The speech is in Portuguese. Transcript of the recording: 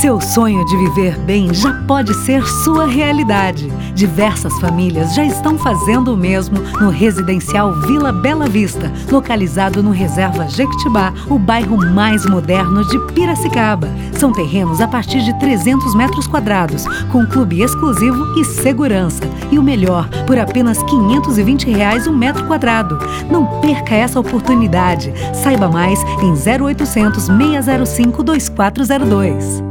Seu sonho de viver bem já pode ser sua realidade. Diversas famílias já estão fazendo o mesmo no residencial Vila Bela Vista, localizado no Reserva Jequitibá, o bairro mais moderno de Piracicaba. São terrenos a partir de 300 metros quadrados, com clube exclusivo e segurança. E o melhor, por apenas 520 reais um metro quadrado. Não perca essa oportunidade. Saiba mais em 0800 605 2402.